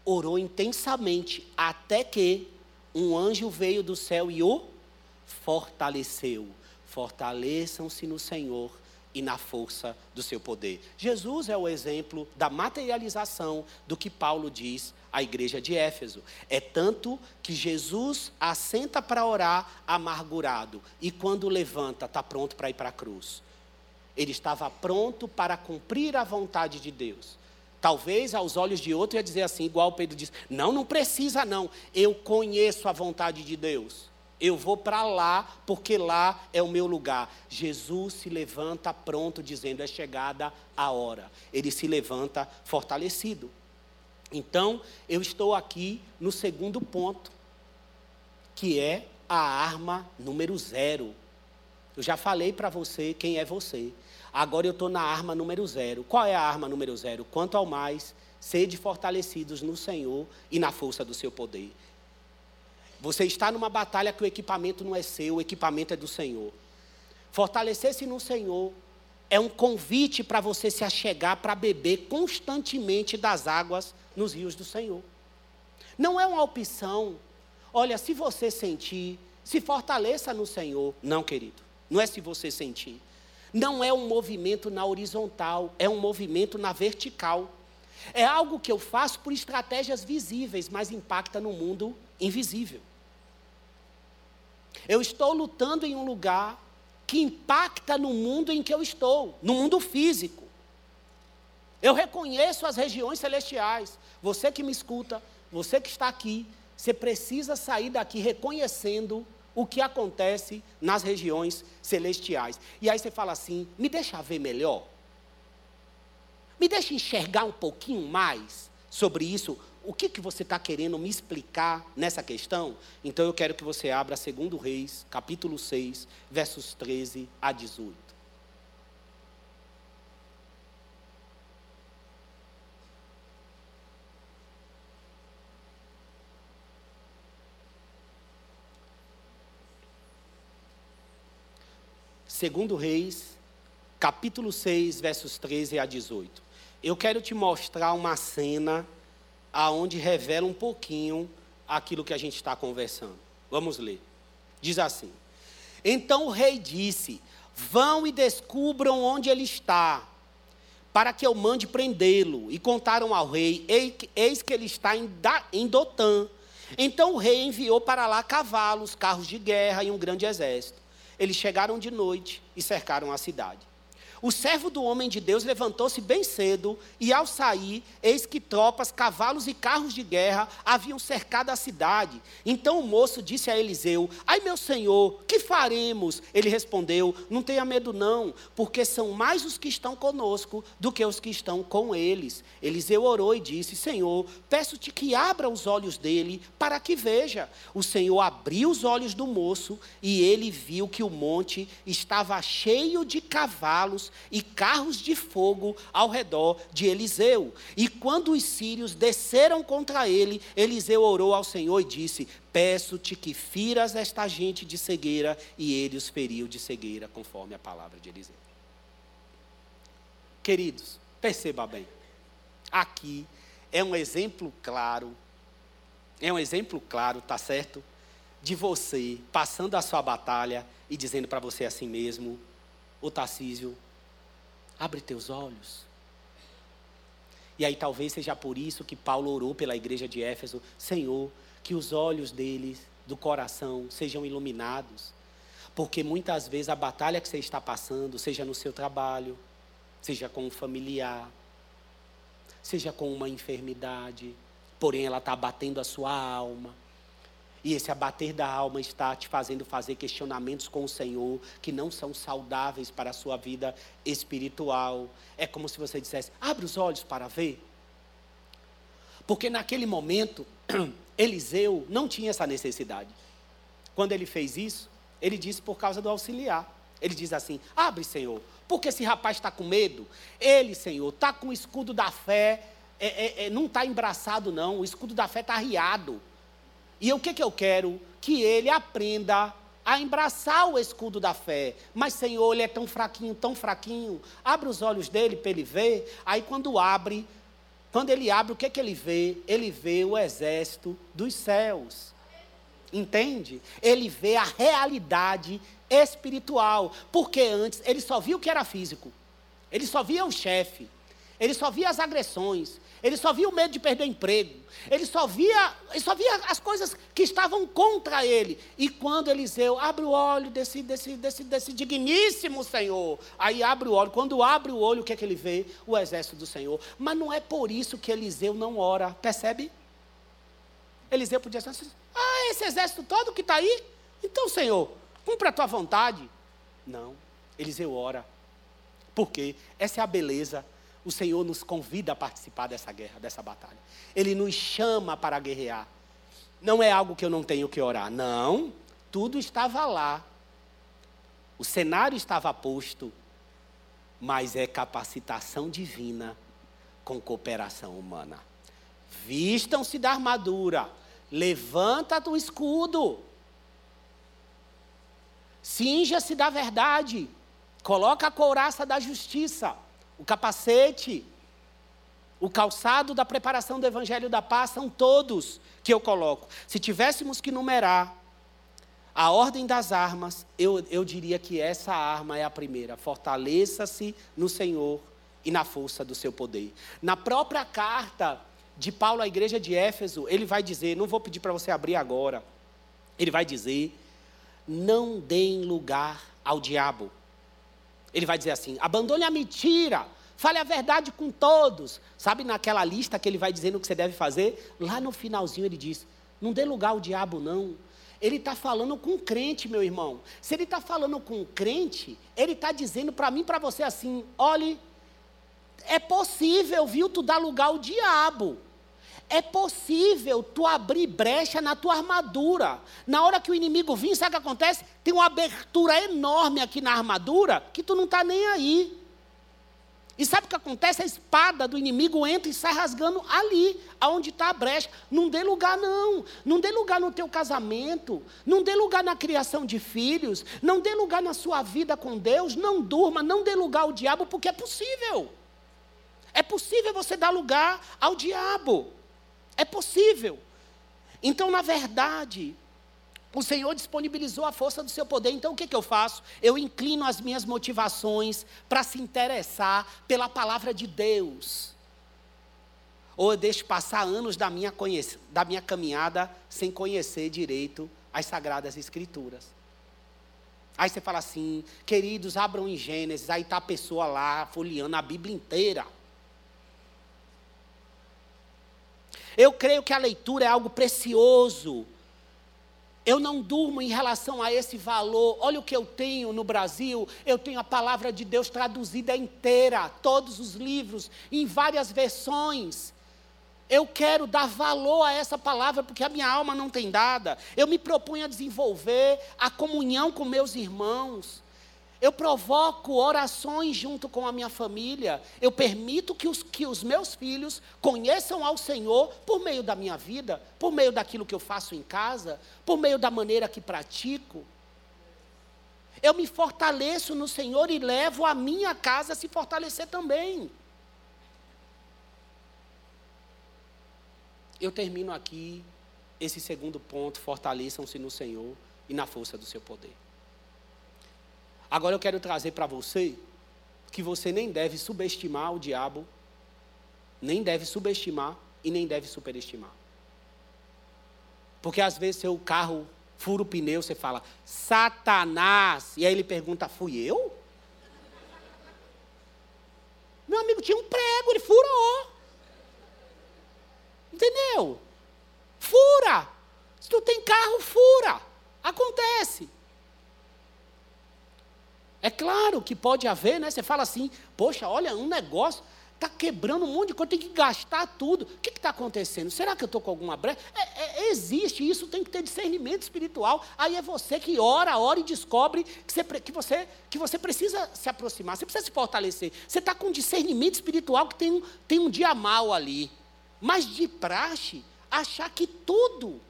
A: orou intensamente, até que um anjo veio do céu e o fortaleceu. Fortaleçam-se no Senhor e na força do seu poder. Jesus é o exemplo da materialização do que Paulo diz à igreja de Éfeso. É tanto que Jesus assenta para orar amargurado e quando levanta, está pronto para ir para a cruz. Ele estava pronto para cumprir a vontade de Deus. Talvez aos olhos de outro ia dizer assim, igual Pedro disse: Não, não precisa não. Eu conheço a vontade de Deus. Eu vou para lá, porque lá é o meu lugar. Jesus se levanta pronto, dizendo: É chegada a hora. Ele se levanta fortalecido. Então, eu estou aqui no segundo ponto, que é a arma número zero. Eu já falei para você quem é você. Agora eu estou na arma número zero. Qual é a arma número zero? Quanto ao mais, sede fortalecidos no Senhor e na força do seu poder. Você está numa batalha que o equipamento não é seu, o equipamento é do Senhor. Fortalecer-se no Senhor é um convite para você se achegar para beber constantemente das águas nos rios do Senhor. Não é uma opção. Olha, se você sentir, se fortaleça no Senhor. Não, querido. Não é se você sentir não é um movimento na horizontal, é um movimento na vertical. É algo que eu faço por estratégias visíveis, mas impacta no mundo invisível. Eu estou lutando em um lugar que impacta no mundo em que eu estou, no mundo físico. Eu reconheço as regiões celestiais. Você que me escuta, você que está aqui, você precisa sair daqui reconhecendo o que acontece nas regiões celestiais. E aí você fala assim: me deixa ver melhor. Me deixa enxergar um pouquinho mais sobre isso. O que, que você está querendo me explicar nessa questão? Então eu quero que você abra 2 Reis, capítulo 6, versos 13 a 18. Segundo Reis, capítulo 6, versos 13 a 18. Eu quero te mostrar uma cena aonde revela um pouquinho aquilo que a gente está conversando. Vamos ler. Diz assim: Então o rei disse: Vão e descubram onde ele está, para que eu mande prendê-lo. E contaram ao rei: Eis que ele está em Dotã. Então o rei enviou para lá cavalos, carros de guerra e um grande exército. Eles chegaram de noite e cercaram a cidade. O servo do homem de Deus levantou-se bem cedo e, ao sair, eis que tropas, cavalos e carros de guerra haviam cercado a cidade. Então o moço disse a Eliseu: Ai, meu senhor, que faremos? Ele respondeu: Não tenha medo, não, porque são mais os que estão conosco do que os que estão com eles. Eliseu orou e disse: Senhor, peço-te que abra os olhos dele para que veja. O Senhor abriu os olhos do moço e ele viu que o monte estava cheio de cavalos e carros de fogo ao redor de Eliseu. E quando os sírios desceram contra ele, Eliseu orou ao Senhor e disse: Peço-te que firas esta gente de cegueira, e ele os feriu de cegueira, conforme a palavra de Eliseu. Queridos, perceba bem, aqui é um exemplo claro, é um exemplo claro, tá certo? De você passando a sua batalha e dizendo para você assim mesmo, o Tarcísio, Abre teus olhos. E aí talvez seja por isso que Paulo orou pela igreja de Éfeso: Senhor, que os olhos deles, do coração, sejam iluminados, Porque muitas vezes a batalha que você está passando, seja no seu trabalho, seja com um familiar, seja com uma enfermidade, porém ela está batendo a sua alma. E esse abater da alma está te fazendo fazer questionamentos com o Senhor que não são saudáveis para a sua vida espiritual. É como se você dissesse: abre os olhos para ver. Porque naquele momento, Eliseu não tinha essa necessidade. Quando ele fez isso, ele disse por causa do auxiliar. Ele diz assim: abre, Senhor, porque esse rapaz está com medo. Ele, Senhor, está com o escudo da fé, é, é, é, não está embraçado, não. O escudo da fé está arriado. E o que, que eu quero? Que ele aprenda a embraçar o escudo da fé. Mas, Senhor, ele é tão fraquinho, tão fraquinho. Abre os olhos dele para ele ver. Aí, quando abre, quando ele abre, o que, que ele vê? Ele vê o exército dos céus. Entende? Ele vê a realidade espiritual. Porque antes ele só via o que era físico. Ele só via o chefe. Ele só via as agressões. Ele só via o medo de perder emprego. Ele só via, ele só via as coisas que estavam contra ele. E quando Eliseu abre o olho desse, desse, desse, desse digníssimo Senhor, aí abre o olho. Quando abre o olho, o que é que ele vê? O exército do Senhor. Mas não é por isso que Eliseu não ora. Percebe? Eliseu podia assim: Ah, esse exército todo que está aí? Então, Senhor, cumpra a tua vontade. Não. Eliseu ora. Por quê? Essa é a beleza o Senhor nos convida a participar dessa guerra, dessa batalha. Ele nos chama para guerrear. Não é algo que eu não tenho que orar. Não, tudo estava lá. O cenário estava posto, mas é capacitação divina com cooperação humana. Vistam-se da armadura, levanta o escudo, cinja-se da verdade, coloca a couraça da justiça o capacete, o calçado da preparação do Evangelho da Paz são todos que eu coloco. Se tivéssemos que numerar a ordem das armas, eu, eu diria que essa arma é a primeira. Fortaleça-se no Senhor e na força do seu poder. Na própria carta de Paulo à igreja de Éfeso, ele vai dizer: não vou pedir para você abrir agora. Ele vai dizer: não deem lugar ao diabo. Ele vai dizer assim: abandone a mentira, fale a verdade com todos. Sabe naquela lista que ele vai dizendo o que você deve fazer? Lá no finalzinho ele diz: não dê lugar ao diabo, não. Ele está falando com um crente, meu irmão. Se ele está falando com um crente, ele está dizendo para mim para você assim: olhe, é possível, viu, tu dar lugar ao diabo. É possível tu abrir brecha na tua armadura. Na hora que o inimigo vir, sabe o que acontece? Tem uma abertura enorme aqui na armadura que tu não está nem aí. E sabe o que acontece? A espada do inimigo entra e sai rasgando ali, aonde está a brecha. Não dê lugar, não. Não dê lugar no teu casamento. Não dê lugar na criação de filhos. Não dê lugar na sua vida com Deus. Não durma, não dê lugar ao diabo, porque é possível. É possível você dar lugar ao diabo. É possível. Então, na verdade, o Senhor disponibilizou a força do seu poder. Então, o que, que eu faço? Eu inclino as minhas motivações para se interessar pela palavra de Deus. Ou eu deixo passar anos da minha, da minha caminhada sem conhecer direito as Sagradas Escrituras. Aí você fala assim, queridos, abram em Gênesis, aí está a pessoa lá folheando a Bíblia inteira. Eu creio que a leitura é algo precioso. Eu não durmo em relação a esse valor. Olha o que eu tenho no Brasil. Eu tenho a palavra de Deus traduzida inteira, todos os livros, em várias versões. Eu quero dar valor a essa palavra porque a minha alma não tem dada. Eu me proponho a desenvolver a comunhão com meus irmãos. Eu provoco orações junto com a minha família. Eu permito que os, que os meus filhos conheçam ao Senhor por meio da minha vida, por meio daquilo que eu faço em casa, por meio da maneira que pratico. Eu me fortaleço no Senhor e levo a minha casa a se fortalecer também. Eu termino aqui esse segundo ponto: fortaleçam-se no Senhor e na força do seu poder. Agora eu quero trazer para você que você nem deve subestimar o diabo, nem deve subestimar e nem deve superestimar. Porque às vezes seu carro fura o pneu, você fala, Satanás. E aí ele pergunta, fui eu? Meu amigo tinha um prego, ele furou. Entendeu? Fura. Se tu tem carro, fura. Acontece. É claro que pode haver, né? Você fala assim, poxa, olha, um negócio está quebrando um monte de coisa, tem que gastar tudo. O que está acontecendo? Será que eu estou com alguma brecha? É, é, existe, isso tem que ter discernimento espiritual. Aí é você que ora, ora e descobre que você, que você, que você precisa se aproximar, você precisa se fortalecer. Você está com discernimento espiritual que tem um, tem um dia mal ali. Mas de praxe, achar que tudo.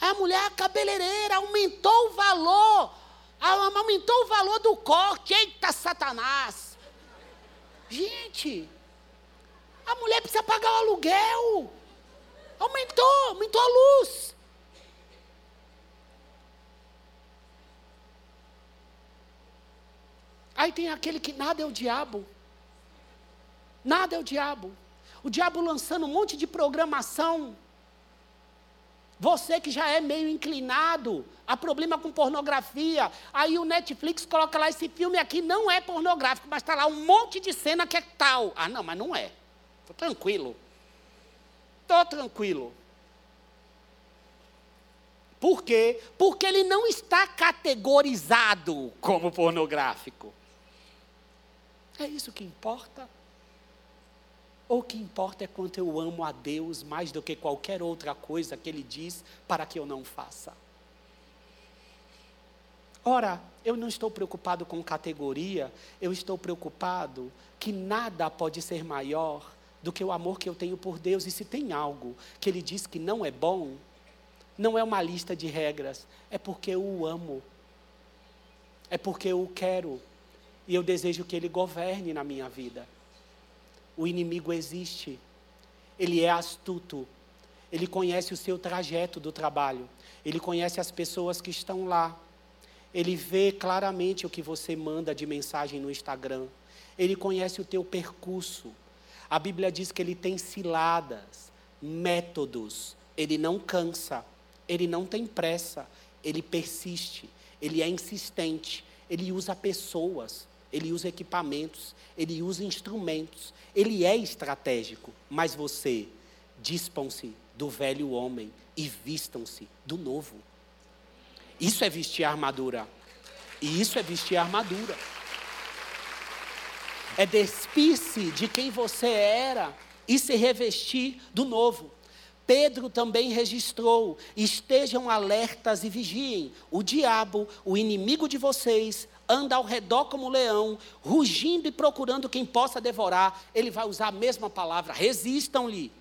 A: A mulher cabeleireira aumentou o valor aumentou o valor do corte. Eita, Satanás! Gente, a mulher precisa pagar o aluguel. Aumentou, aumentou a luz. Aí tem aquele que nada é o diabo. Nada é o diabo. O diabo lançando um monte de programação você que já é meio inclinado há problema com pornografia, aí o Netflix coloca lá esse filme aqui não é pornográfico, mas está lá um monte de cena que é tal. Ah, não, mas não é. Estou tranquilo. Estou tranquilo. Por quê? Porque ele não está categorizado como pornográfico. É isso que importa. O que importa é quanto eu amo a Deus mais do que qualquer outra coisa que Ele diz para que eu não faça. Ora, eu não estou preocupado com categoria, eu estou preocupado que nada pode ser maior do que o amor que eu tenho por Deus. E se tem algo que Ele diz que não é bom, não é uma lista de regras, é porque eu o amo, é porque eu o quero e eu desejo que Ele governe na minha vida. O inimigo existe. Ele é astuto. Ele conhece o seu trajeto do trabalho. Ele conhece as pessoas que estão lá. Ele vê claramente o que você manda de mensagem no Instagram. Ele conhece o teu percurso. A Bíblia diz que ele tem ciladas, métodos. Ele não cansa. Ele não tem pressa. Ele persiste. Ele é insistente. Ele usa pessoas ele usa equipamentos, ele usa instrumentos, ele é estratégico, mas você, dispam-se do velho homem e vistam-se do novo. Isso é vestir armadura. E isso é vestir armadura. É despir-se de quem você era e se revestir do novo. Pedro também registrou: estejam alertas e vigiem. O diabo, o inimigo de vocês, anda ao redor como um leão, rugindo e procurando quem possa devorar, ele vai usar a mesma palavra: resistam-lhe.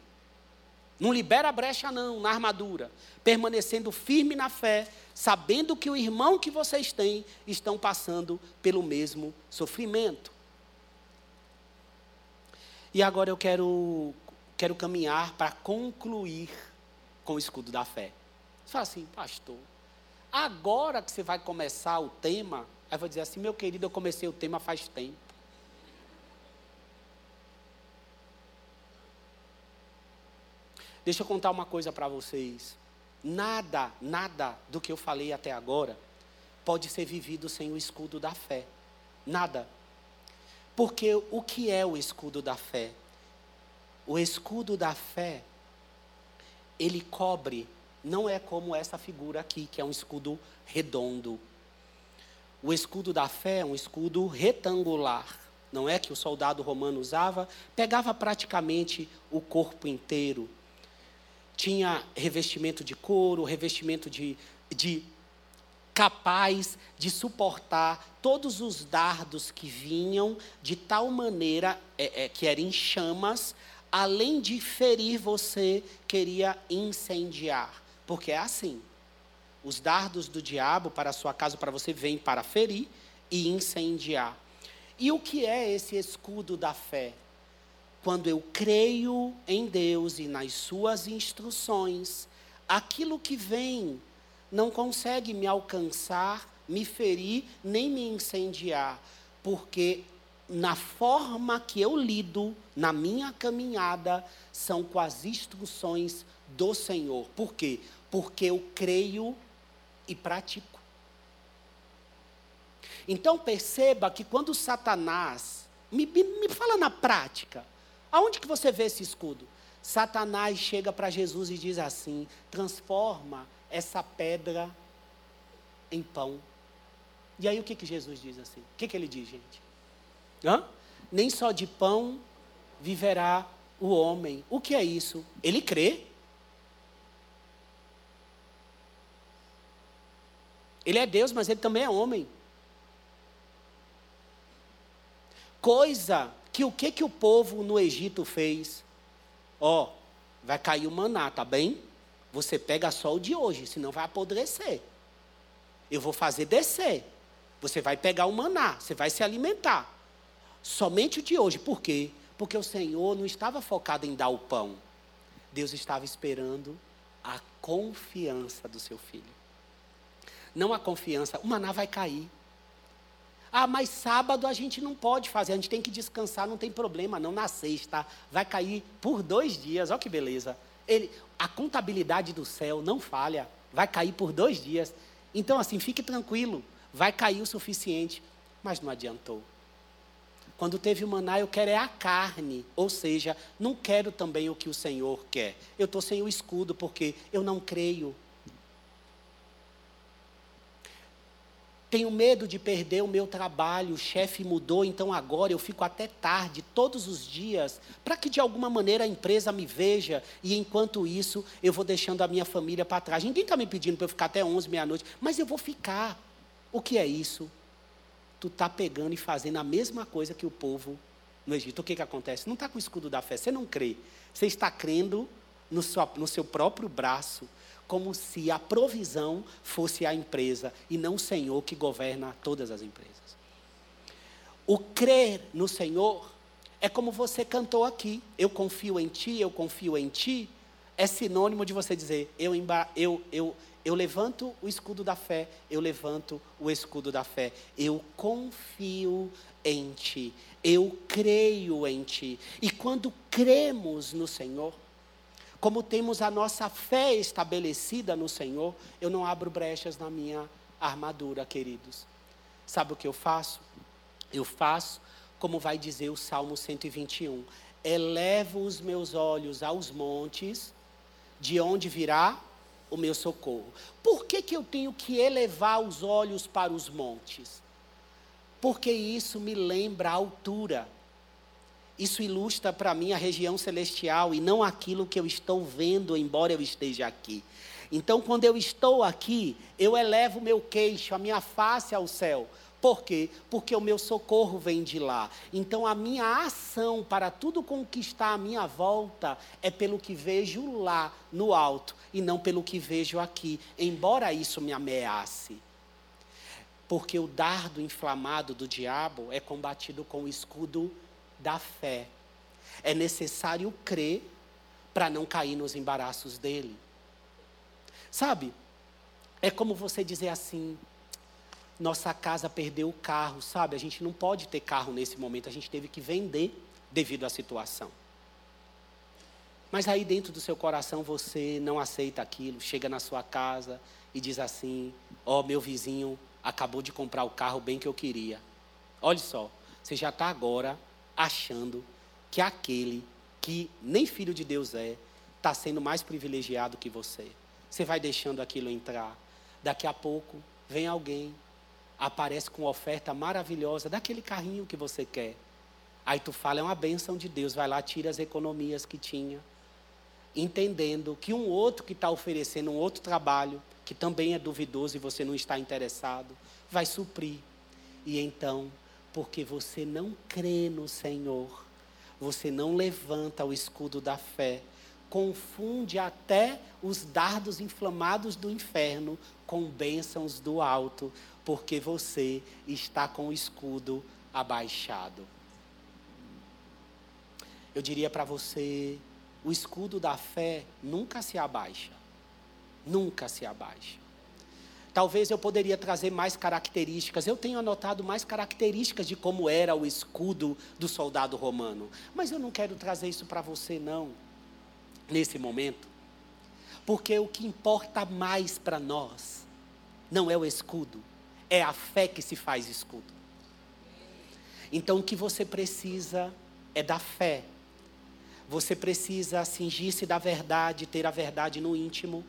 A: Não libera brecha, não, na armadura. Permanecendo firme na fé, sabendo que o irmão que vocês têm estão passando pelo mesmo sofrimento. E agora eu quero, quero caminhar para concluir com o escudo da fé. Você fala assim, pastor, agora que você vai começar o tema, Aí vou dizer assim, meu querido, eu comecei o tema faz tempo. Deixa eu contar uma coisa para vocês. Nada, nada do que eu falei até agora pode ser vivido sem o escudo da fé. Nada. Porque o que é o escudo da fé? O escudo da fé, ele cobre, não é como essa figura aqui, que é um escudo redondo. O escudo da fé é um escudo retangular, não é que o soldado romano usava, pegava praticamente o corpo inteiro. Tinha revestimento de couro, revestimento de, de capaz de suportar todos os dardos que vinham de tal maneira é, é, que eram em chamas, além de ferir você, queria incendiar. Porque é assim. Os dardos do diabo para a sua casa, para você, vêm para ferir e incendiar. E o que é esse escudo da fé? Quando eu creio em Deus e nas suas instruções, aquilo que vem não consegue me alcançar, me ferir, nem me incendiar, porque na forma que eu lido na minha caminhada são com as instruções do Senhor. Por quê? Porque eu creio e pratico. Então perceba que quando Satanás, me, me, me fala na prática, aonde que você vê esse escudo? Satanás chega para Jesus e diz assim: transforma essa pedra em pão. E aí o que, que Jesus diz assim? O que, que ele diz, gente? Hã? Nem só de pão viverá o homem. O que é isso? Ele crê. Ele é Deus, mas ele também é homem. Coisa que o que, que o povo no Egito fez? Ó, oh, vai cair o maná, tá bem? Você pega só o de hoje, senão vai apodrecer. Eu vou fazer descer. Você vai pegar o maná, você vai se alimentar. Somente o de hoje. Por quê? Porque o Senhor não estava focado em dar o pão. Deus estava esperando a confiança do seu filho. Não a confiança, o maná vai cair. Ah, mas sábado a gente não pode fazer, a gente tem que descansar, não tem problema, não na sexta. Vai cair por dois dias, olha que beleza. Ele, a contabilidade do céu não falha, vai cair por dois dias. Então, assim, fique tranquilo, vai cair o suficiente, mas não adiantou. Quando teve o maná, eu quero é a carne, ou seja, não quero também o que o Senhor quer. Eu estou sem o escudo porque eu não creio. Tenho medo de perder o meu trabalho, o chefe mudou, então agora eu fico até tarde, todos os dias, para que de alguma maneira a empresa me veja e enquanto isso eu vou deixando a minha família para trás. Ninguém está me pedindo para eu ficar até 11, meia-noite, mas eu vou ficar. O que é isso? Tu está pegando e fazendo a mesma coisa que o povo no Egito. O que, que acontece? Não está com o escudo da fé, você não crê. Você está crendo no seu, no seu próprio braço como se a provisão fosse a empresa e não o Senhor que governa todas as empresas. O crer no Senhor é como você cantou aqui. Eu confio em ti, eu confio em ti. É sinônimo de você dizer: eu, eu, eu, eu levanto o escudo da fé, eu levanto o escudo da fé. Eu confio em ti, eu creio em ti. E quando cremos no Senhor, como temos a nossa fé estabelecida no Senhor, eu não abro brechas na minha armadura, queridos. Sabe o que eu faço? Eu faço como vai dizer o Salmo 121. Elevo os meus olhos aos montes, de onde virá o meu socorro. Por que, que eu tenho que elevar os olhos para os montes? Porque isso me lembra a altura. Isso ilustra para mim a região celestial e não aquilo que eu estou vendo, embora eu esteja aqui. Então, quando eu estou aqui, eu elevo meu queixo, a minha face ao céu. Por quê? Porque o meu socorro vem de lá. Então, a minha ação para tudo conquistar à minha volta é pelo que vejo lá, no alto, e não pelo que vejo aqui, embora isso me ameace. Porque o dardo inflamado do diabo é combatido com o escudo da fé. É necessário crer para não cair nos embaraços dele. Sabe? É como você dizer assim: nossa casa perdeu o carro, sabe? A gente não pode ter carro nesse momento, a gente teve que vender devido à situação. Mas aí dentro do seu coração você não aceita aquilo, chega na sua casa e diz assim: Ó, oh, meu vizinho acabou de comprar o carro bem que eu queria. Olha só, você já está agora achando que aquele que nem filho de Deus é, está sendo mais privilegiado que você. Você vai deixando aquilo entrar. Daqui a pouco vem alguém, aparece com uma oferta maravilhosa daquele carrinho que você quer. Aí tu fala, é uma bênção de Deus, vai lá, tira as economias que tinha. Entendendo que um outro que está oferecendo um outro trabalho, que também é duvidoso e você não está interessado, vai suprir. E então porque você não crê no Senhor, você não levanta o escudo da fé, confunde até os dardos inflamados do inferno com bênçãos do alto, porque você está com o escudo abaixado. Eu diria para você, o escudo da fé nunca se abaixa. Nunca se abaixa. Talvez eu poderia trazer mais características. Eu tenho anotado mais características de como era o escudo do soldado romano. Mas eu não quero trazer isso para você, não, nesse momento. Porque o que importa mais para nós não é o escudo, é a fé que se faz escudo. Então o que você precisa é da fé. Você precisa cingir-se da verdade, ter a verdade no íntimo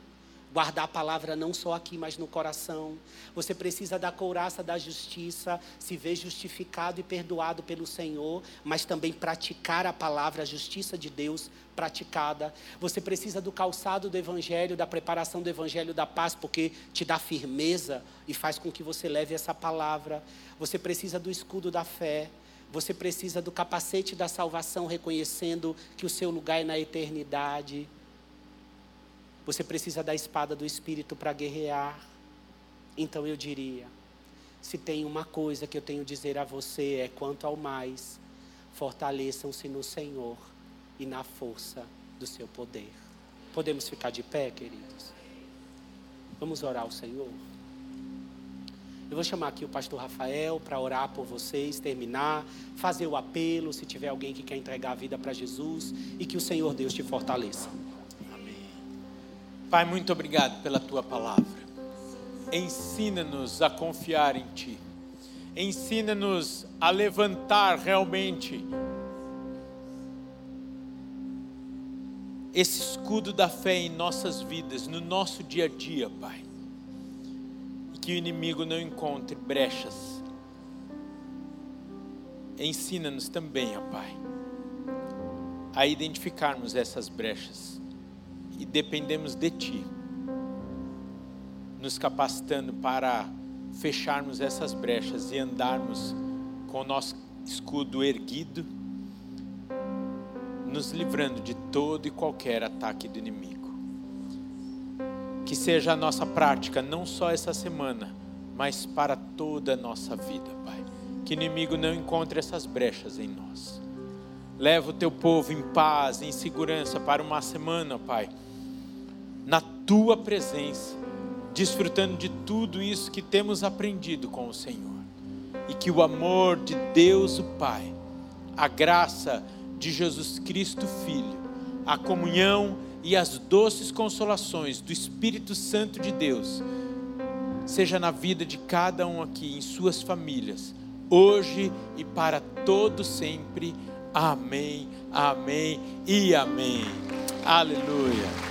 A: guardar a palavra não só aqui, mas no coração. Você precisa da couraça da justiça, se ver justificado e perdoado pelo Senhor, mas também praticar a palavra, a justiça de Deus praticada. Você precisa do calçado do evangelho, da preparação do evangelho da paz, porque te dá firmeza e faz com que você leve essa palavra. Você precisa do escudo da fé. Você precisa do capacete da salvação, reconhecendo que o seu lugar é na eternidade. Você precisa da espada do Espírito para guerrear. Então eu diria: se tem uma coisa que eu tenho a dizer a você é quanto ao mais, fortaleçam-se no Senhor e na força do seu poder. Podemos ficar de pé, queridos? Vamos orar ao Senhor? Eu vou chamar aqui o pastor Rafael para orar por vocês, terminar, fazer o apelo, se tiver alguém que quer entregar a vida para Jesus e que o Senhor Deus te fortaleça.
B: Pai, muito obrigado pela tua palavra. Ensina-nos a confiar em ti. Ensina-nos a levantar realmente esse escudo da fé em nossas vidas, no nosso dia a dia, Pai. E que o inimigo não encontre brechas. Ensina-nos também, ó Pai, a identificarmos essas brechas e dependemos de Ti, nos capacitando para fecharmos essas brechas e andarmos com o nosso escudo erguido, nos livrando de todo e qualquer ataque do inimigo. Que seja a nossa prática, não só essa semana, mas para toda a nossa vida, Pai. Que o inimigo não encontre essas brechas em nós. Leva o teu povo em paz, em segurança para uma semana, Pai na tua presença, desfrutando de tudo isso que temos aprendido com o Senhor. E que o amor de Deus o Pai, a graça de Jesus Cristo Filho, a comunhão e as doces consolações do Espírito Santo de Deus, seja na vida de cada um aqui, em suas famílias, hoje e para todo sempre. Amém, amém e amém. Aleluia.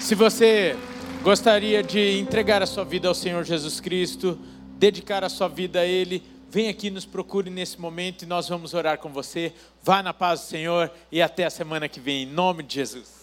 B: Se você gostaria de entregar a sua vida ao Senhor Jesus Cristo, dedicar a sua vida a Ele, vem aqui nos procure nesse momento e nós vamos orar com você. Vá na paz do Senhor e até a semana que vem, em nome de Jesus.